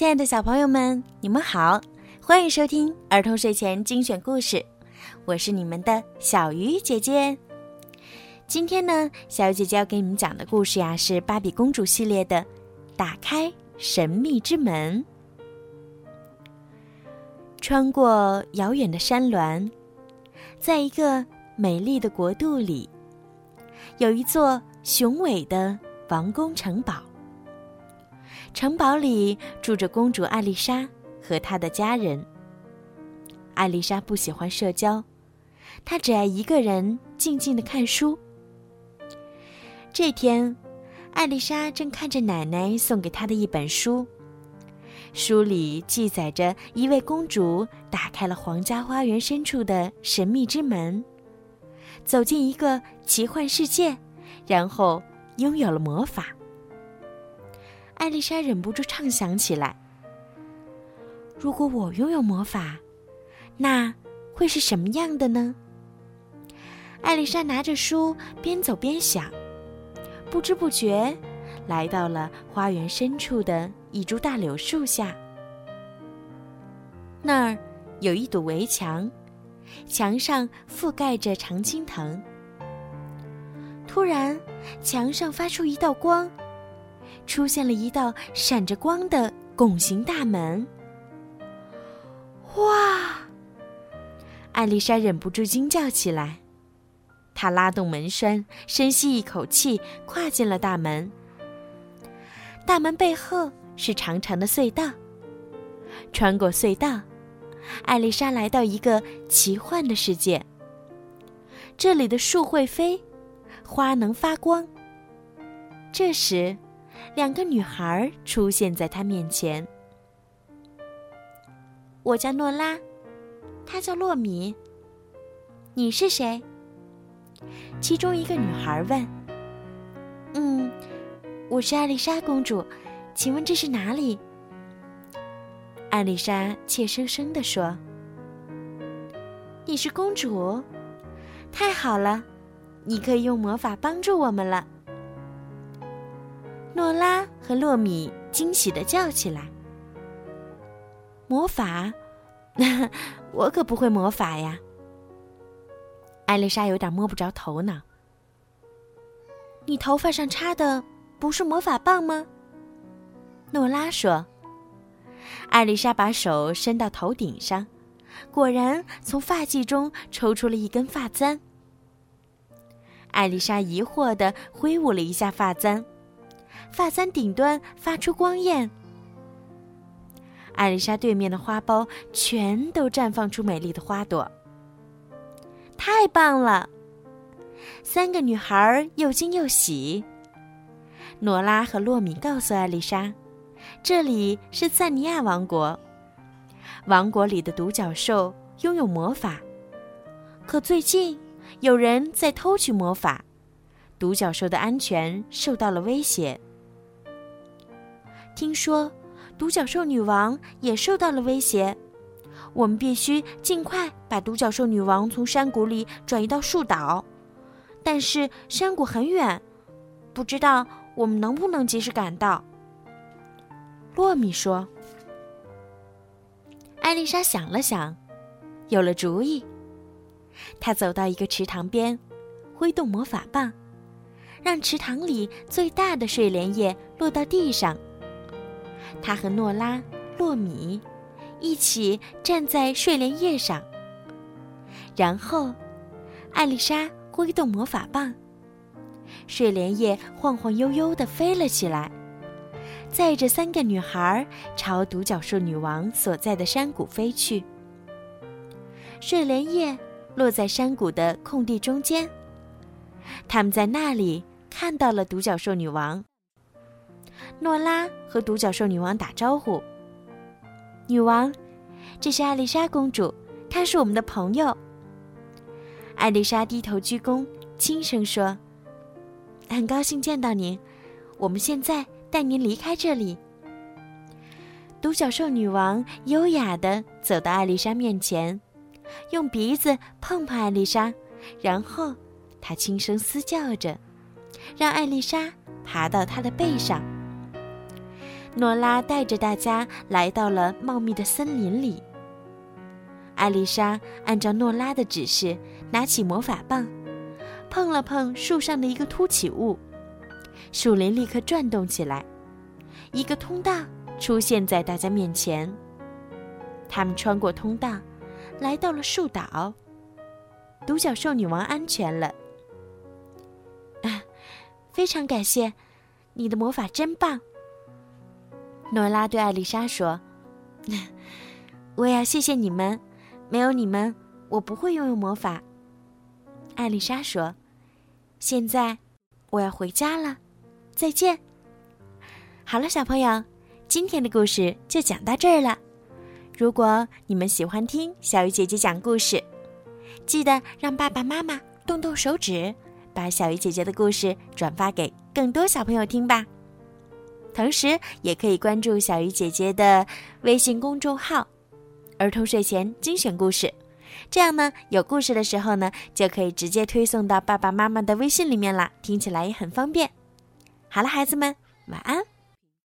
亲爱的小朋友们，你们好，欢迎收听儿童睡前精选故事，我是你们的小鱼姐姐。今天呢，小鱼姐姐要给你们讲的故事呀，是《芭比公主》系列的《打开神秘之门》。穿过遥远的山峦，在一个美丽的国度里，有一座雄伟的王宫城堡。城堡里住着公主艾丽莎和她的家人。艾丽莎不喜欢社交，她只爱一个人静静的看书。这天，艾丽莎正看着奶奶送给她的一本书，书里记载着一位公主打开了皇家花园深处的神秘之门，走进一个奇幻世界，然后拥有了魔法。艾丽莎忍不住畅想起来：“如果我拥有魔法，那会是什么样的呢？”艾丽莎拿着书边走边想，不知不觉来到了花园深处的一株大柳树下。那儿有一堵围墙，墙上覆盖着常青藤。突然，墙上发出一道光。出现了一道闪着光的拱形大门。哇！艾丽莎忍不住惊叫起来。她拉动门栓，深吸一口气，跨进了大门。大门背后是长长的隧道。穿过隧道，艾丽莎来到一个奇幻的世界。这里的树会飞，花能发光。这时。两个女孩出现在他面前。我叫诺拉，她叫洛米。你是谁？其中一个女孩问。嗯，我是艾丽莎公主，请问这是哪里？艾丽莎怯生生地说：“你是公主，太好了，你可以用魔法帮助我们了。”诺拉和洛米惊喜的叫起来：“魔法？我可不会魔法呀！”艾丽莎有点摸不着头脑。“你头发上插的不是魔法棒吗？”诺拉说。艾丽莎把手伸到头顶上，果然从发髻中抽出了一根发簪。艾丽莎疑惑的挥舞了一下发簪。发簪顶端发出光焰，艾丽莎对面的花苞全都绽放出美丽的花朵。太棒了！三个女孩又惊又喜。诺拉和洛米告诉艾丽莎，这里是赞尼亚王国，王国里的独角兽拥有魔法，可最近有人在偷取魔法，独角兽的安全受到了威胁。听说，独角兽女王也受到了威胁，我们必须尽快把独角兽女王从山谷里转移到树岛。但是山谷很远，不知道我们能不能及时赶到。洛米说。艾丽莎想了想，有了主意。她走到一个池塘边，挥动魔法棒，让池塘里最大的睡莲叶落到地上。他和诺拉、洛米一起站在睡莲叶上，然后艾丽莎挥动魔法棒，睡莲叶晃晃悠悠地飞了起来，载着三个女孩朝独角兽女王所在的山谷飞去。睡莲叶落在山谷的空地中间，他们在那里看到了独角兽女王。诺拉和独角兽女王打招呼：“女王，这是艾丽莎公主，她是我们的朋友。”艾丽莎低头鞠躬，轻声说：“很高兴见到您，我们现在带您离开这里。”独角兽女王优雅地走到艾丽莎面前，用鼻子碰碰艾丽莎，然后她轻声嘶叫着，让艾丽莎爬到她的背上。诺拉带着大家来到了茂密的森林里。艾丽莎按照诺拉的指示，拿起魔法棒，碰了碰树上的一个凸起物，树林立刻转动起来，一个通道出现在大家面前。他们穿过通道，来到了树岛。独角兽女王安全了。啊，非常感谢，你的魔法真棒。诺拉对艾丽莎说：“我也要谢谢你们。”没有你们，我不会拥有魔法。艾丽莎说：“现在我要回家了，再见。”好了，小朋友，今天的故事就讲到这儿了。如果你们喜欢听小鱼姐姐讲故事，记得让爸爸妈妈动动手指，把小鱼姐姐的故事转发给更多小朋友听吧。同时，也可以关注小鱼姐姐的微信公众号。儿童睡前精选故事，这样呢，有故事的时候呢，就可以直接推送到爸爸妈妈的微信里面了，听起来也很方便。好了，孩子们，晚安。